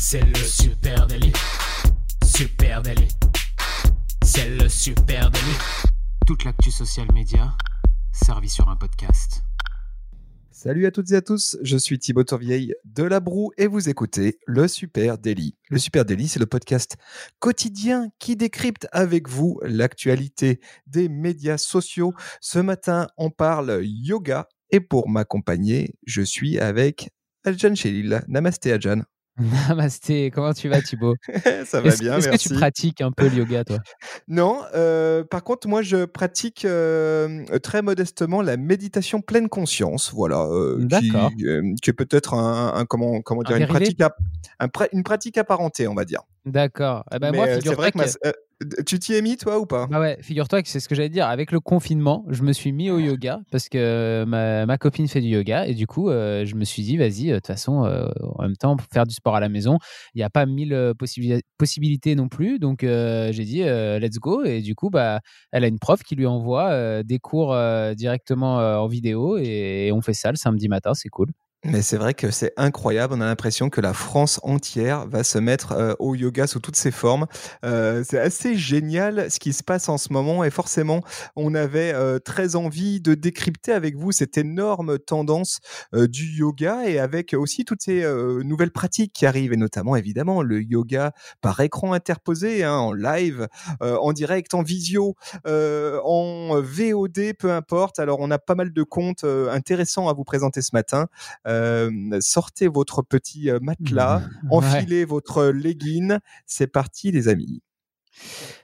C'est le super délit. Super délit. C'est le super délit. Toute l'actu social média servie sur un podcast. Salut à toutes et à tous, je suis Thibaut Tourvieille de La Broue et vous écoutez le Super Daily. Le Super Daily, c'est le podcast quotidien qui décrypte avec vous l'actualité des médias sociaux. Ce matin, on parle yoga et pour m'accompagner, je suis avec Adjan Chelil. Namasté Adjan. Namasté, comment tu vas Thibaut? Ça va bien, Est-ce que tu pratiques un peu le yoga toi? Non, euh, par contre moi je pratique euh, très modestement la méditation pleine conscience, voilà, euh, qui, euh, qui, est peut-être un, un, comment comment dire une pratique, à, un, une pratique apparentée, on va dire. D'accord. Eh ben moi, c'est vrai que, que... Tu t'y es mis, toi, ou pas? Bah ouais, figure-toi que c'est ce que j'allais dire. Avec le confinement, je me suis mis au yoga parce que ma, ma copine fait du yoga et du coup, euh, je me suis dit, vas-y, de toute façon, euh, en même temps, pour faire du sport à la maison, il n'y a pas mille possibi possibilités non plus. Donc, euh, j'ai dit, let's go. Et du coup, bah, elle a une prof qui lui envoie des cours directement en vidéo et, et on fait ça le samedi matin. C'est cool. Mais c'est vrai que c'est incroyable. On a l'impression que la France entière va se mettre euh, au yoga sous toutes ses formes. Euh, c'est assez génial ce qui se passe en ce moment. Et forcément, on avait euh, très envie de décrypter avec vous cette énorme tendance du yoga et avec aussi toutes ces nouvelles pratiques qui arrivent. Et notamment, évidemment, le yoga par écran interposé, hein, en live, en direct, en visio, en VOD, peu importe. Alors, on a pas mal de comptes intéressants à vous présenter ce matin. Euh, sortez votre petit euh, matelas, mmh. enfilez votre legging. C'est parti, les amis.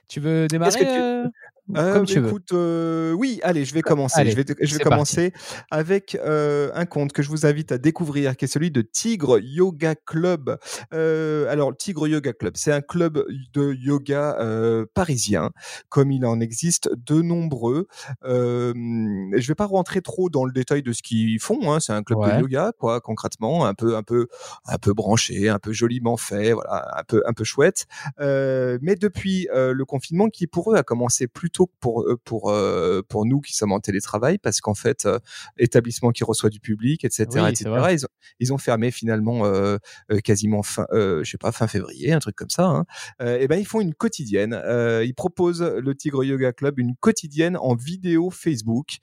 Tu veux démarrer tu... euh... Écoute, euh, oui, allez, je vais commencer. Allez, je vais, je vais commencer parti. avec euh, un compte que je vous invite à découvrir, qui est celui de Tigre Yoga Club. Euh, alors, Tigre Yoga Club, c'est un club de yoga euh, parisien, comme il en existe de nombreux. Euh, je vais pas rentrer trop dans le détail de ce qu'ils font. Hein. C'est un club ouais. de yoga, quoi, concrètement, un peu, un peu, un peu branché, un peu joliment fait, voilà, un peu, un peu chouette. mais depuis le confinement, qui pour eux a commencé plus pour pour euh, pour nous qui sommes en télétravail parce qu'en fait euh, établissement qui reçoit du public etc oui, etc ils ont, ils ont fermé finalement euh, quasiment fin je sais pas fin février un truc comme ça hein. et ben ils font une quotidienne ils proposent le Tigre Yoga Club une quotidienne en vidéo Facebook.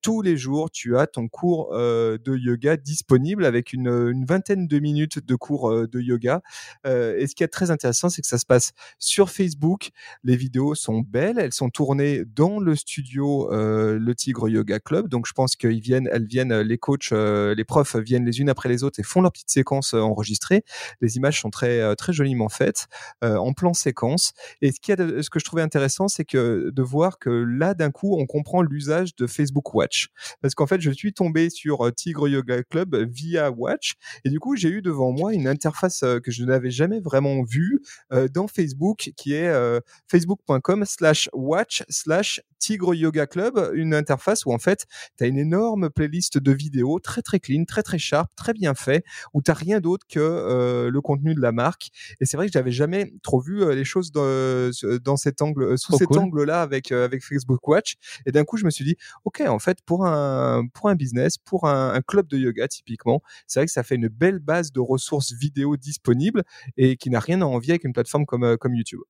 Tous les jours tu as ton cours de yoga disponible avec une, une vingtaine de minutes de cours de yoga. Et ce qui est très intéressant c'est que ça se passe sur Facebook. Les vidéos sont belles elles sont tournées dans le studio euh, le Tigre Yoga Club. Donc je pense qu'ils viennent, elles viennent, les coachs, euh, les profs viennent les unes après les autres et font leur petite séquence euh, enregistrée. Les images sont très très joliment faites en plan séquence. Et ce, qui ce que je trouvais intéressant, c'est que de voir que là d'un coup on comprend l'usage de Facebook Watch, parce qu'en fait je suis tombé sur Tigre Yoga Club via Watch et du coup j'ai eu devant moi une interface que je n'avais jamais vraiment vue dans Facebook, qui est facebook.com/watch slash Tigre Yoga Club, une interface où en fait, tu as une énorme playlist de vidéos très très clean, très très sharp, très bien fait, où tu rien d'autre que euh, le contenu de la marque. Et c'est vrai que j'avais jamais trop vu euh, les choses dans, dans cet angle, sous cet cool. angle-là avec euh, avec Facebook Watch. Et d'un coup, je me suis dit, ok, en fait, pour un pour un business, pour un, un club de yoga typiquement, c'est vrai que ça fait une belle base de ressources vidéo disponibles et qui n'a rien à envier avec une plateforme comme comme YouTube.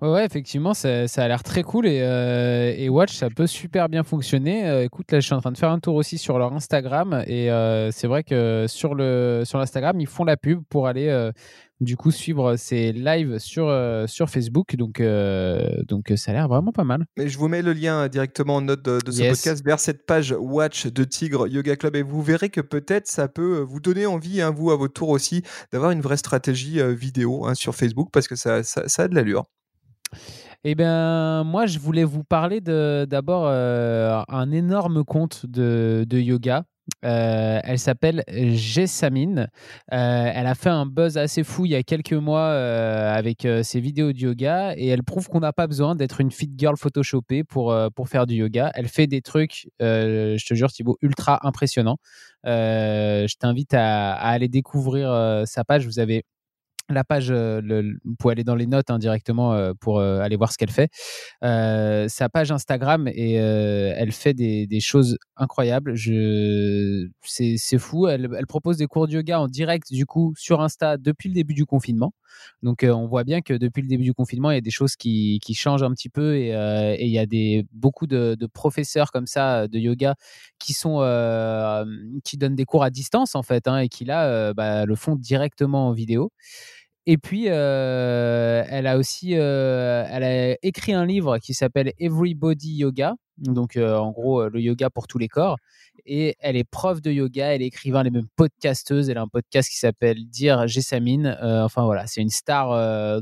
Ouais, ouais, effectivement, ça, ça a l'air très cool et, euh, et, Watch, ça peut super bien fonctionner. Euh, écoute, là, je suis en train de faire un tour aussi sur leur Instagram et euh, c'est vrai que sur le sur l'Instagram, ils font la pub pour aller du coup suivre ces lives sur sur Facebook. Donc donc ça a l'air vraiment pas mal. Mais je vous mets le lien directement en note de, de ce yes. podcast vers cette page Watch de Tigre Yoga Club et vous verrez que peut-être ça peut vous donner envie, hein, vous à votre tour aussi, d'avoir une vraie stratégie vidéo hein, sur Facebook parce que ça, ça, ça a de l'allure. Eh bien, moi, je voulais vous parler d'abord euh, un énorme compte de, yoga. Euh, elle s'appelle Jessamine. Euh, elle a fait un buzz assez fou il y a quelques mois euh, avec ses vidéos de yoga et elle prouve qu'on n'a pas besoin d'être une fit girl photoshopée pour, pour faire du yoga. Elle fait des trucs, je te jure, Thibaut, ultra impressionnants. je t'invite à, à, aller découvrir sa page. Vous avez la page, le, vous pouvez aller dans les notes hein, pour aller voir ce qu'elle fait. sa page Instagram et elle fait des, choses incroyables. Je, c'est, fou. Elle, propose des cours de yoga en direct du coup sur Insta depuis le début du confinement. Donc on voit bien que depuis le début du confinement, il y a des choses qui, changent un petit peu et, il y a beaucoup de, professeurs comme ça de yoga qui donnent des cours à distance en fait hein, et qui là bah, le font directement en vidéo. Et puis, euh, elle a aussi euh, elle a écrit un livre qui s'appelle Everybody Yoga, donc euh, en gros le yoga pour tous les corps. Et elle est prof de yoga, elle est écrivain, elle est même podcasteuse. Elle a un podcast qui s'appelle Dire Jessamine. enfin voilà, c'est une star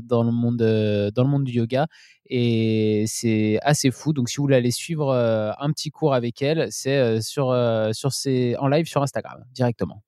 dans le monde dans le monde du yoga et c'est assez fou. Donc si vous voulez aller suivre un petit cours avec elle, c'est sur sur en live sur Instagram directement.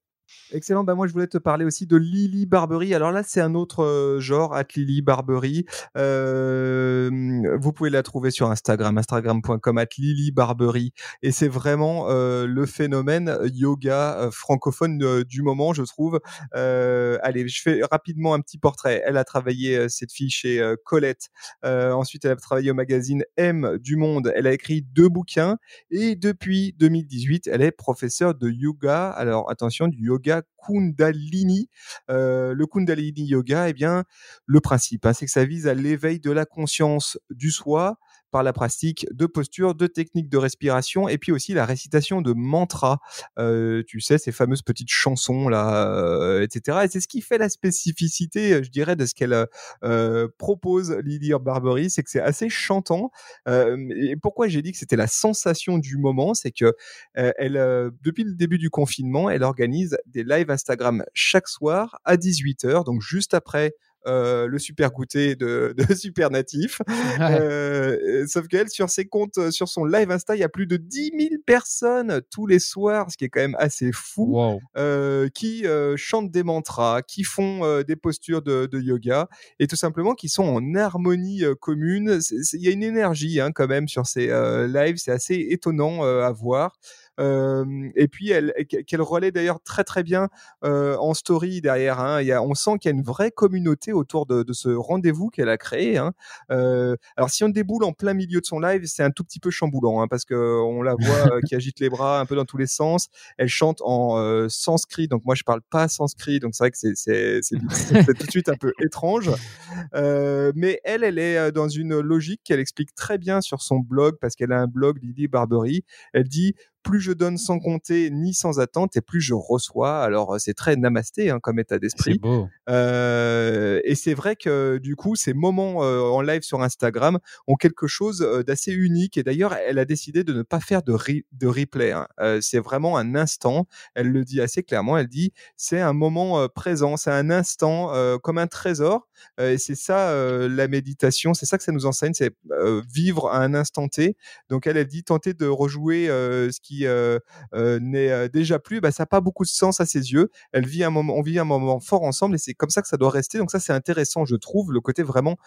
Excellent. Bah moi, je voulais te parler aussi de Lily Barbery. Alors là, c'est un autre euh, genre, at Lily Barbery. Euh, vous pouvez la trouver sur Instagram, instagram.com, at Lily Barbery. Et c'est vraiment euh, le phénomène yoga francophone du moment, je trouve. allez, je fais rapidement un petit portrait. Elle a travaillé, cette fille, chez Colette. ensuite, elle a travaillé au magazine M du Monde. Elle a écrit deux bouquins. Et depuis 2018, elle est professeure de yoga. Alors, attention, du yoga Kundalini. Euh, le Kundalini Yoga, eh bien, le principe, hein, c'est que ça vise à l'éveil de la conscience du soi, par la pratique de postures, de techniques de respiration et puis aussi la récitation de mantras. Euh, tu sais, ces fameuses petites chansons là, euh, etc. Et c'est ce qui fait la spécificité, je dirais, de ce qu'elle euh, propose, Lily Barbery, c'est que c'est assez chantant. et pourquoi j'ai dit que c'était la sensation du moment, c'est que elle, depuis le début du confinement, elle organise des lives Instagram chaque soir à 18h, donc juste après euh, le super goûter de, de Super Natif. Euh, sauf qu'elle, sur ses comptes, euh, sur son live Insta, il y a plus de 10 000 personnes tous les soirs, ce qui est quand même assez fou, qui chantent des mantras, qui font des postures de, de, yoga et tout simplement qui sont en harmonie commune. Il y a une énergie hein, quand même sur ces lives, c'est assez étonnant à voir et puis elle, qu'elle relaie d'ailleurs très très bien en story derrière. Hein. Il y a, on sent qu'il y a une vraie communauté autour de, de ce rendez-vous qu'elle a créé. Hein. alors si on déboule en plein milieu de son live, c'est un tout petit peu chamboulant hein, parce que on la voit qui agite les bras un peu dans tous les sens. Elle chante en sanskrit, donc moi je parle pas sanskrit, donc c'est vrai que c'est c'est tout de suite un peu étrange. mais elle, elle est dans une logique qu'elle explique très bien sur son blog parce qu'elle a un blog Lily Barbery. Elle dit plus je donne sans compter ni sans attente et plus je reçois. Alors c'est très namasté hein, comme état d'esprit. Beau. Euh, et c'est vrai que du coup ces moments euh, en live sur Instagram ont quelque chose euh, d'assez unique. Et d'ailleurs elle a décidé de ne pas faire de, de replay. Hein. c'est vraiment un instant. Elle le dit assez clairement. Elle dit c'est un moment présent, c'est un instant comme un trésor. et c'est ça la méditation. C'est ça que ça nous enseigne, c'est vivre à un instant T. Donc elle, elle dit tenter de rejouer ce qui euh, euh, n'est euh, déjà plus, bah, ça n'a pas beaucoup de sens à ses yeux. Elle vit un moment, on vit un moment fort ensemble et c'est comme ça que ça doit rester. Donc ça, c'est intéressant, je trouve, le côté vraiment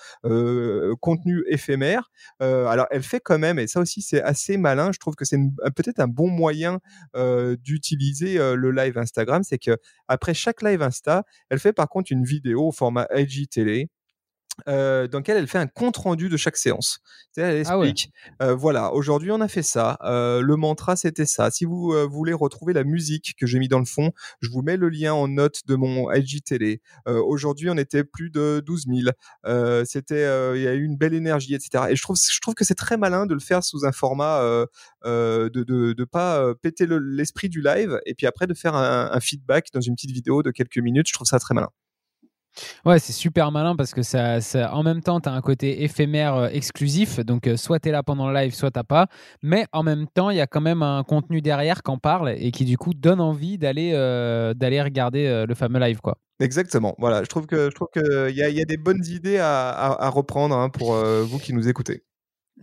contenu éphémère. alors, elle fait quand même, et ça aussi, c'est assez malin. Je trouve que c'est peut-être un bon moyen d'utiliser le live Instagram, c'est que après chaque live Insta, elle fait par contre une vidéo au format IGTV euh, dans lequel elle fait un compte rendu de chaque séance. Elle ah explique, euh, voilà, aujourd'hui on a fait ça, euh, le mantra c'était ça. Si vous voulez retrouver la musique que j'ai mis dans le fond, je vous mets le lien en note de mon IGTV. Aujourd'hui on était plus de 12 000. c'était, il y a eu une belle énergie, etc. Et je trouve, je trouve que c'est très malin de le faire sous un format de, de, de pas péter l'esprit du live et puis après de faire un, un feedback dans une petite vidéo de quelques minutes. Je trouve ça très malin. Ouais, c'est super malin parce que ça, en même temps, tu as un côté éphémère euh, exclusif. Donc, euh, soit tu es là pendant le live, soit tu pas. Mais en même temps, il y a quand même un contenu derrière qui en parle et qui, du coup, donne envie d'aller euh, d'aller regarder le fameux live. quoi. Exactement. Voilà, je trouve qu'il y, a, des bonnes idées à, à, reprendre hein, pour vous qui nous écoutez.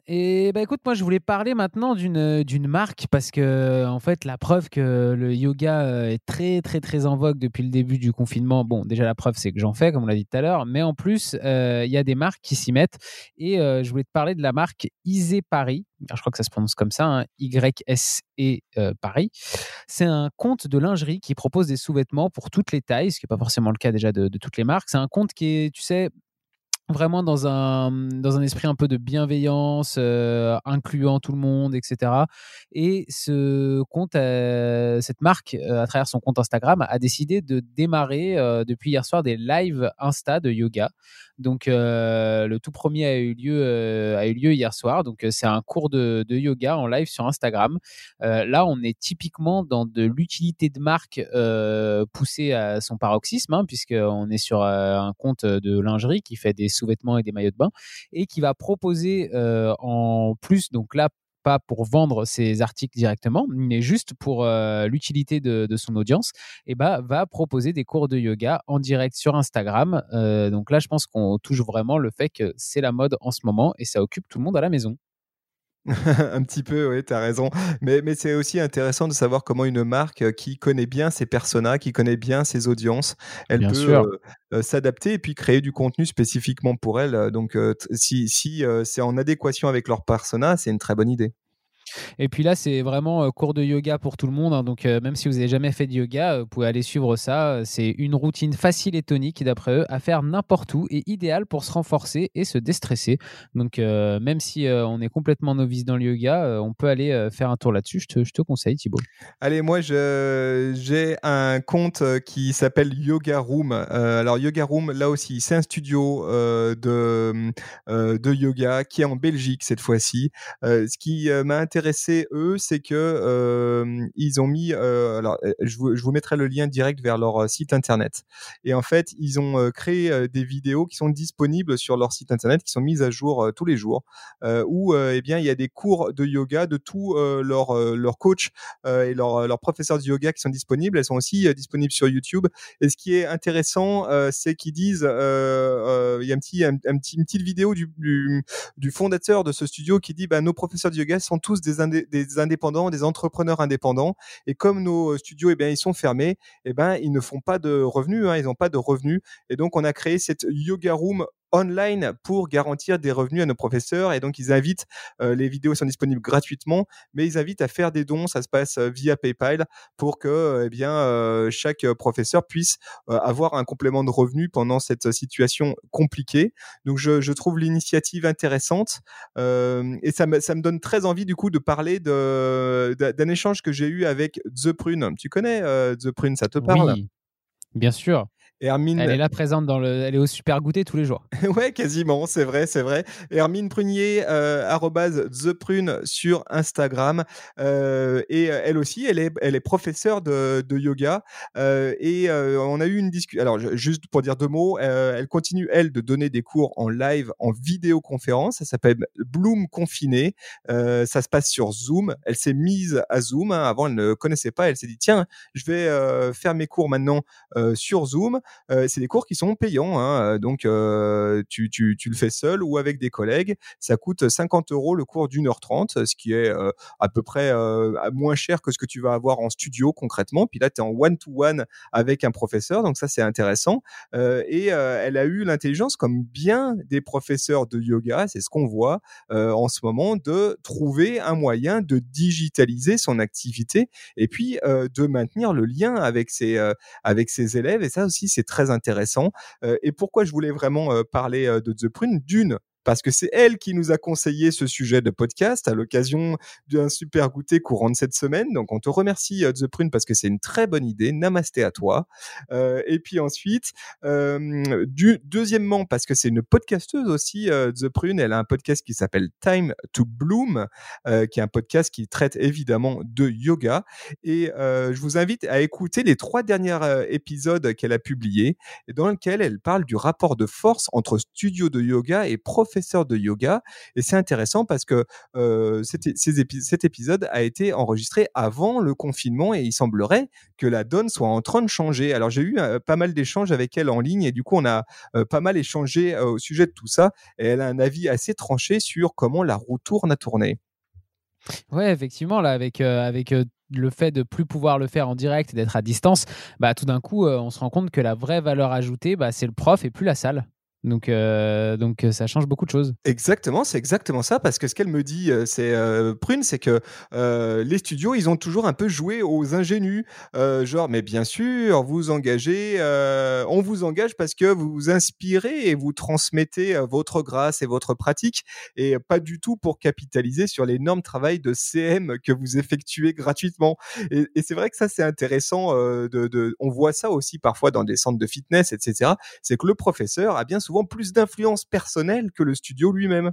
Et bah écoute, moi je voulais parler maintenant d'une d'une marque parce que en fait la preuve que le yoga est très très très en vogue depuis le début du confinement. Bon, déjà la preuve c'est que j'en fais comme on l'a dit tout à l'heure, mais en plus il y a des marques qui s'y mettent et je voulais te parler de la marque Isé Paris. je crois que ça se prononce comme ça, hein, Y S E Paris. C'est un compte de lingerie qui propose des sous-vêtements pour toutes les tailles, ce qui n'est pas forcément le cas déjà de, de toutes les marques. C'est un compte qui est, tu sais, vraiment dans un, dans un esprit un peu de bienveillance, euh, incluant tout le monde, etc. Et ce compte, euh, cette marque, euh, à travers son compte Instagram, a décidé de démarrer depuis hier soir des lives Insta de yoga. Donc, le tout premier a eu lieu, a eu lieu hier soir. Donc, c'est un cours de, yoga en live sur Instagram. là, on est typiquement dans de l'utilité de marque poussée à son paroxysme, hein, puisqu'on est sur un compte de lingerie qui fait des sous-vêtements et des maillots de bain et qui va proposer en plus, donc là, pas pour vendre ses articles directement, mais juste pour l'utilité de, son audience, et bah, va proposer des cours de yoga en direct sur Instagram. donc là, je pense qu'on touche vraiment le fait que c'est la mode en ce moment et ça occupe tout le monde à la maison. un petit peu, oui, tu as raison. Mais, mais c'est aussi intéressant de savoir comment une marque qui connaît bien ses personas, qui connaît bien ses audiences, elle peut s'adapter et puis créer du contenu spécifiquement pour elle. Donc, si, si c'est en adéquation avec leur persona, c'est une très bonne idée. Et puis là, c'est vraiment cours de yoga pour tout le monde. Hein. donc, même si vous n'avez jamais fait de yoga, vous pouvez aller suivre ça. C'est une routine facile et tonique, d'après eux, à faire n'importe où et idéal pour se renforcer et se déstresser. Donc, même si on est complètement novice dans le yoga, on peut aller faire un tour là-dessus. Je te, je te, conseille, Thibaut. Allez, moi, j'ai un compte qui s'appelle Yoga Room. alors, Yoga Room, là aussi, c'est un studio de, de yoga qui est en Belgique cette fois-ci. ce qui m'a intéressé eux, c'est que ils ont mis. alors, je vous, mettrai le lien direct vers leur site internet. Et en fait, ils ont créé des vidéos qui sont disponibles sur leur site internet, qui sont mises à jour tous les jours, où eh bien il y a des cours de yoga de tous leurs leur coachs et leurs leur professeurs de yoga qui sont disponibles. Elles sont aussi disponibles sur YouTube. Et ce qui est intéressant, c'est qu'ils disent, il y a un petit, un, petit, une petite vidéo du, du, du, fondateur de ce studio qui dit, bah, nos professeurs de yoga sont tous des des, indépendants, des entrepreneurs indépendants. Et comme nos studios, eh bien, ils sont fermés, eh ben, ils ne font pas de revenus, hein, ils n'ont pas de revenus. Et donc, on a créé cette yoga room online pour garantir des revenus à nos professeurs. Et donc, ils invitent, euh, les vidéos sont disponibles gratuitement, mais ils invitent à faire des dons. Ça se passe euh, via PayPal pour que euh, eh bien, chaque professeur puisse avoir un complément de revenus pendant cette situation compliquée. Donc, je, je trouve l'initiative intéressante et ça me, ça me donne très envie du coup de parler d'un échange que j'ai eu avec The Prune. Tu connais The Prune, ça te parle? Oui, bien sûr. Hermine... Elle est là présente dans le. Elle est au super goûter tous les jours. ouais, quasiment, c'est vrai, c'est vrai. Hermine Prunier, euh, The Prune sur Instagram. Euh, et euh, elle aussi, elle est, elle est professeure de, de yoga. Euh, et on a eu une discussion. Alors, juste pour dire deux mots, elle continue, elle, de donner des cours en live, en vidéoconférence. Ça s'appelle Bloom Confiné. ça se passe sur Zoom. Elle s'est mise à Zoom. Hein. Avant, elle ne connaissait pas. Elle s'est dit, tiens, je vais faire mes cours maintenant sur Zoom. C'est des cours qui sont payants, hein, donc tu, le fais seul ou avec des collègues. Ça coûte 50 euros le cours d'une heure trente, ce qui est à peu près moins cher que ce que tu vas avoir en studio concrètement. Puis là, tu es en one-to-one avec un professeur, donc ça c'est intéressant. et elle a eu l'intelligence, comme bien des professeurs de yoga, c'est ce qu'on voit en ce moment, de trouver un moyen de digitaliser son activité et puis de maintenir le lien avec ses, avec ses élèves. Et ça aussi, c'est très intéressant. et pourquoi je voulais vraiment parler de The Prune? D'une, parce que c'est elle qui nous a conseillé ce sujet de podcast à l'occasion d'un super goûter courant de cette semaine. Donc, on te remercie, euh, The Prune, parce que c'est une très bonne idée. Namasté à toi. Euh, et puis ensuite, euh, du, deuxièmement, parce que c'est une podcasteuse aussi, The Prune. Elle a un podcast qui s'appelle Time to Bloom, qui est un podcast qui traite évidemment de yoga. Et je vous invite à écouter les trois derniers épisodes qu'elle a publiés, dans lesquels elle parle du rapport de force entre studio de yoga et prof professeur de yoga. Et c'est intéressant parce que cet épisode a été enregistré avant le confinement et il semblerait que la donne soit en train de changer. Alors j'ai eu pas mal d'échanges avec elle en ligne et du coup on a pas mal échangé au sujet de tout ça. Et elle a un avis assez tranché sur comment la roue tourne à tourner. Ouais, effectivement, là, avec, avec le fait de plus pouvoir le faire en direct et d'être à distance, bah, tout d'un coup, on se rend compte que la vraie valeur ajoutée, bah, c'est le prof et plus la salle. Donc, euh, donc euh, ça change beaucoup de choses. Exactement, c'est exactement ça, parce que ce qu'elle me dit, euh, c'est Prune, c'est que les studios, ils ont toujours un peu joué aux ingénus, genre, mais bien sûr, vous engagez, on vous engage parce que vous inspirez et vous transmettez votre grâce et votre pratique, et pas du tout pour capitaliser sur l'énorme travail de CM que vous effectuez gratuitement. Et, c'est vrai que ça, c'est intéressant. On voit ça aussi parfois dans des centres de fitness, etc. C'est que le professeur a bien souvent plus d'influence personnelle que le studio lui-même.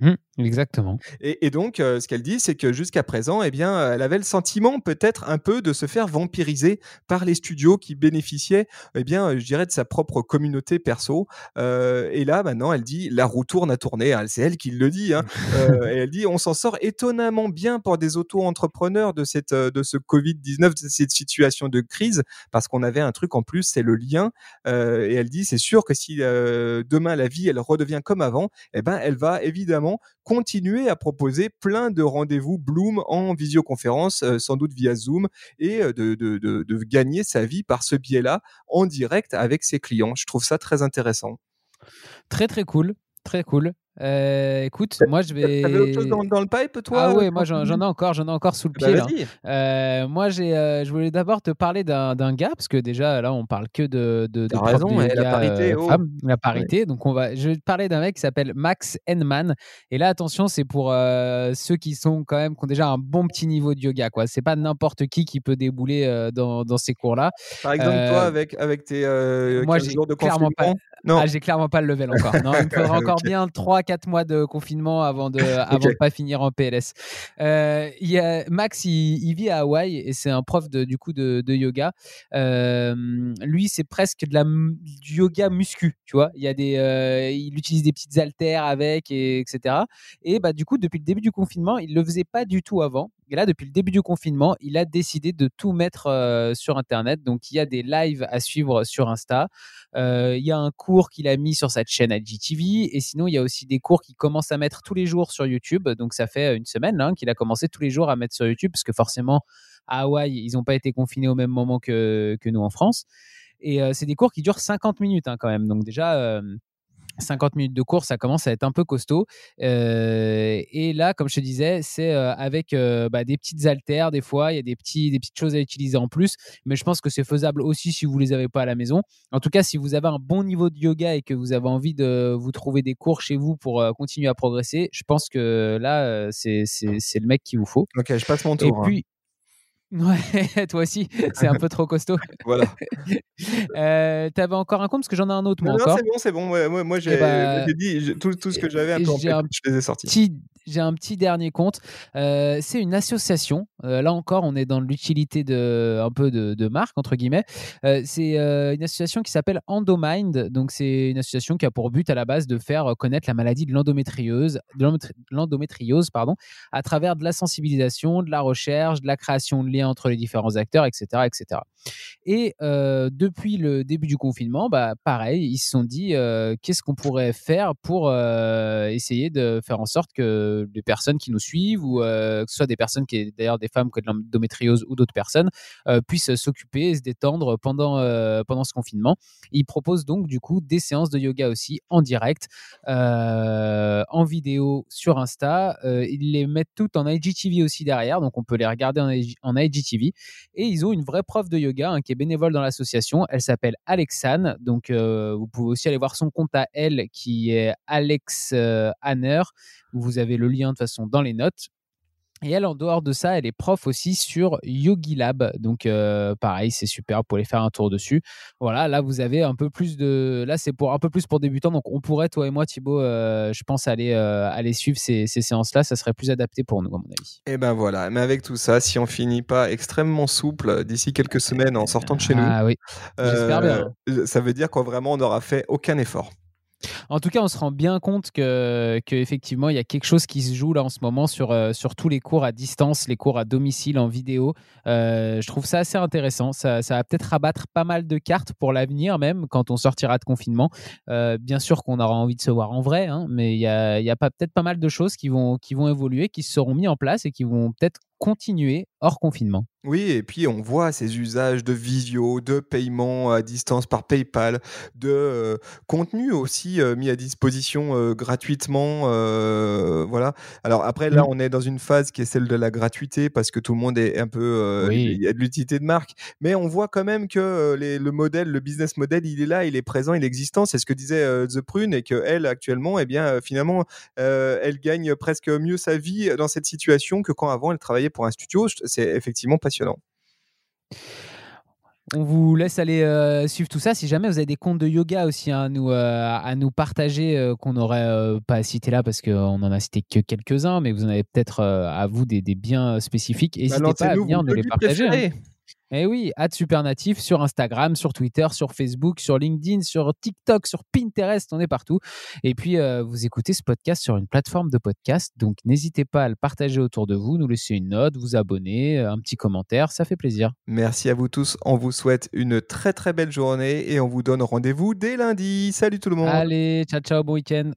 Mmh, exactement. Et, donc, euh, ce qu'elle dit, c'est que jusqu'à présent, eh bien, elle avait le sentiment peut-être un peu de se faire vampiriser par les studios qui bénéficiaient, eh bien, je dirais, de sa propre communauté perso. Euh, et là, maintenant, elle dit, la roue tourne à tourner. Ah, c'est elle qui le dit. Hein. Euh, et elle dit, on s'en sort étonnamment bien pour des auto-entrepreneurs de cette, de ce Covid-19, de cette situation de crise, parce qu'on avait un truc en plus, c'est le lien. et elle dit, c'est sûr que si demain la vie, elle redevient comme avant, eh ben, elle va évidemment continuer à proposer plein de rendez-vous Bloom en visioconférence, euh, sans doute via Zoom, et euh, de, de, gagner sa vie par ce biais-là en direct avec ses clients. Je trouve ça très intéressant. Très très cool, très cool. Euh, écoute, moi je vais. T'avais autre chose dans, le pipe, toi Ah ouais, moi j'en ai encore, j'en ai encore sous le bah, pied. Euh, moi j'ai, euh, je voulais d'abord te parler d'un gars parce que déjà là on parle que de, de, de raison, la parité, oh. la parité. Donc on va, je vais te parler d'un mec qui s'appelle Max Henman. Et là attention, c'est pour ceux qui sont quand même qui ont déjà un bon petit niveau de yoga quoi. C'est pas n'importe qui qui peut débouler dans, dans, ces cours là. Par exemple toi avec avec tes moi, jours de clairement pas, non, ah, j'ai clairement pas le level encore. Non, il me faudra encore bien 3 4 mois de confinement avant de avant de pas finir en PLS. Euh, y a, Max, il, vit à Hawaï et c'est un prof de, du coup de, yoga. Euh, lui, c'est presque de la du yoga muscu, tu vois. Il y a des, euh, il utilise des petites haltères avec et etc. Et bah du coup, depuis le début du confinement, il le faisait pas du tout avant. Et là, depuis le début du confinement, il a décidé de tout mettre euh, sur Internet. Donc, il y a des lives à suivre sur Insta. Euh, il y a un cours qu'il a mis sur sa chaîne IGTV. Et sinon, il y a aussi des cours qu'il commence à mettre tous les jours sur YouTube. Donc, ça fait une semaine hein, qu'il a commencé tous les jours à mettre sur YouTube parce que forcément, à Hawaï, ils n'ont pas été confinés au même moment que, nous en France. Et euh, c'est des cours qui durent 50 minutes hein, quand même. Donc, déjà 50 minutes de cours, ça commence à être un peu costaud. Euh, et là, comme je te disais, c'est euh, avec euh, bah, des petites haltères, des fois, il y a des, petits, des petites choses à utiliser en plus. Mais je pense que c'est faisable aussi si vous ne les avez pas à la maison. En tout cas, si vous avez un bon niveau de yoga et que vous avez envie de vous trouver des cours chez vous pour continuer à progresser, je pense que là, c'est le mec qu'il vous faut. Ok, je passe mon tour. Et hein. Ouais, toi aussi, c'est un peu trop costaud. voilà. euh, T'avais encore un compte? Parce que j'en ai un autre, moi non, c'est bon, c'est bon. moi, moi j'ai bah, dit tout, tout, ce que j'avais je les ai sortis j'ai un petit dernier compte. Euh, c'est une association. Euh, là encore, on est dans l'utilité de un peu de, marque entre guillemets. Euh, c'est une association qui s'appelle Endomind. Donc c'est une association qui a pour but à la base de faire connaître la maladie de l'endométriose, l'endométriose pardon, à travers de la sensibilisation, de la recherche, de la création de liens entre les différents acteurs, etc., etc. Et depuis le début du confinement, bah pareil, ils se sont dit qu'est-ce qu'on pourrait faire pour essayer de faire en sorte que des personnes qui nous suivent ou euh, que ce soit des personnes qui, d'ailleurs des femmes qui ont de l'endométriose ou d'autres personnes, euh, puissent s'occuper et se détendre pendant, euh, pendant ce confinement. Ils proposent donc du coup des séances de yoga aussi en direct, en vidéo sur Insta. ils les mettent toutes en IGTV aussi derrière, donc on peut les regarder en, IGTV. Et ils ont une vraie prof de yoga hein, qui est bénévole dans l'association. Elle s'appelle Alexane, donc vous pouvez aussi aller voir son compte à elle qui est Alex Hanner. Vous avez le lien de façon dans les notes. Et elle, en dehors de ça, elle est prof aussi sur Yogi Lab. Donc, euh, pareil, c'est super. Vous pouvez faire un tour dessus. Voilà, là, vous avez un peu plus de. Là, c'est pour un peu plus pour débutants. Donc, on pourrait, toi et moi, Thibaut, euh, je pense, aller, euh, aller suivre ces, séances-là. Ça serait plus adapté pour nous, à mon avis. Et ben voilà. Mais avec tout ça, si on finit pas extrêmement souple d'ici quelques semaines en sortant de chez nous, ah, oui. J'espère bien. Ça veut dire qu'on vraiment, on n'aura fait aucun effort. En tout cas, on se rend bien compte que, effectivement, il y a quelque chose qui se joue là en ce moment sur, sur tous les cours à distance, les cours à domicile en vidéo. je trouve ça assez intéressant. Ça, va peut-être rabattre pas mal de cartes pour l'avenir, même quand on sortira de confinement. bien sûr qu'on aura envie de se voir en vrai, hein, mais il y a, peut-être pas mal de choses qui vont, qui vont évoluer, qui seront mis en place et qui vont peut-être continuer hors confinement. Oui, et puis on voit ces usages de visio, de paiement à distance par PayPal, de euh, contenu aussi euh, mis à disposition euh, gratuitement. voilà. Alors après, là, mmh. on est dans une phase qui est celle de la gratuité parce que tout le monde est un peu. Il y a de l'utilité de marque. Mais on voit quand même que le modèle, le business model, il est là, il est présent, il est existant. C'est ce que disait The Prune et qu'elle, actuellement, eh bien, finalement, elle gagne presque mieux sa vie dans cette situation que quand avant elle travaillait pour un studio. C'est effectivement passionnant. On vous laisse aller euh, suivre tout ça. Si jamais vous avez des comptes de yoga aussi hein, à, nous, euh, à nous partager, euh, qu'on n'aurait pas cité là parce qu'on n'en a cité que quelques-uns, mais vous en avez peut-être à vous des, des biens spécifiques. Bah, N'hésitez pas à venir nous les partager. Hein. Eh oui, Supernatif sur Instagram, sur Twitter, sur Facebook, sur LinkedIn, sur TikTok, sur Pinterest, on est partout. Et puis, euh, vous écoutez ce podcast sur une plateforme de podcast, donc n'hésitez pas à le partager autour de vous, nous laisser une note, vous abonner, un petit commentaire, ça fait plaisir. Merci à vous tous, on vous souhaite une très très belle journée et on vous donne rendez-vous dès lundi. Salut tout le monde. Allez, ciao ciao, bon week-end.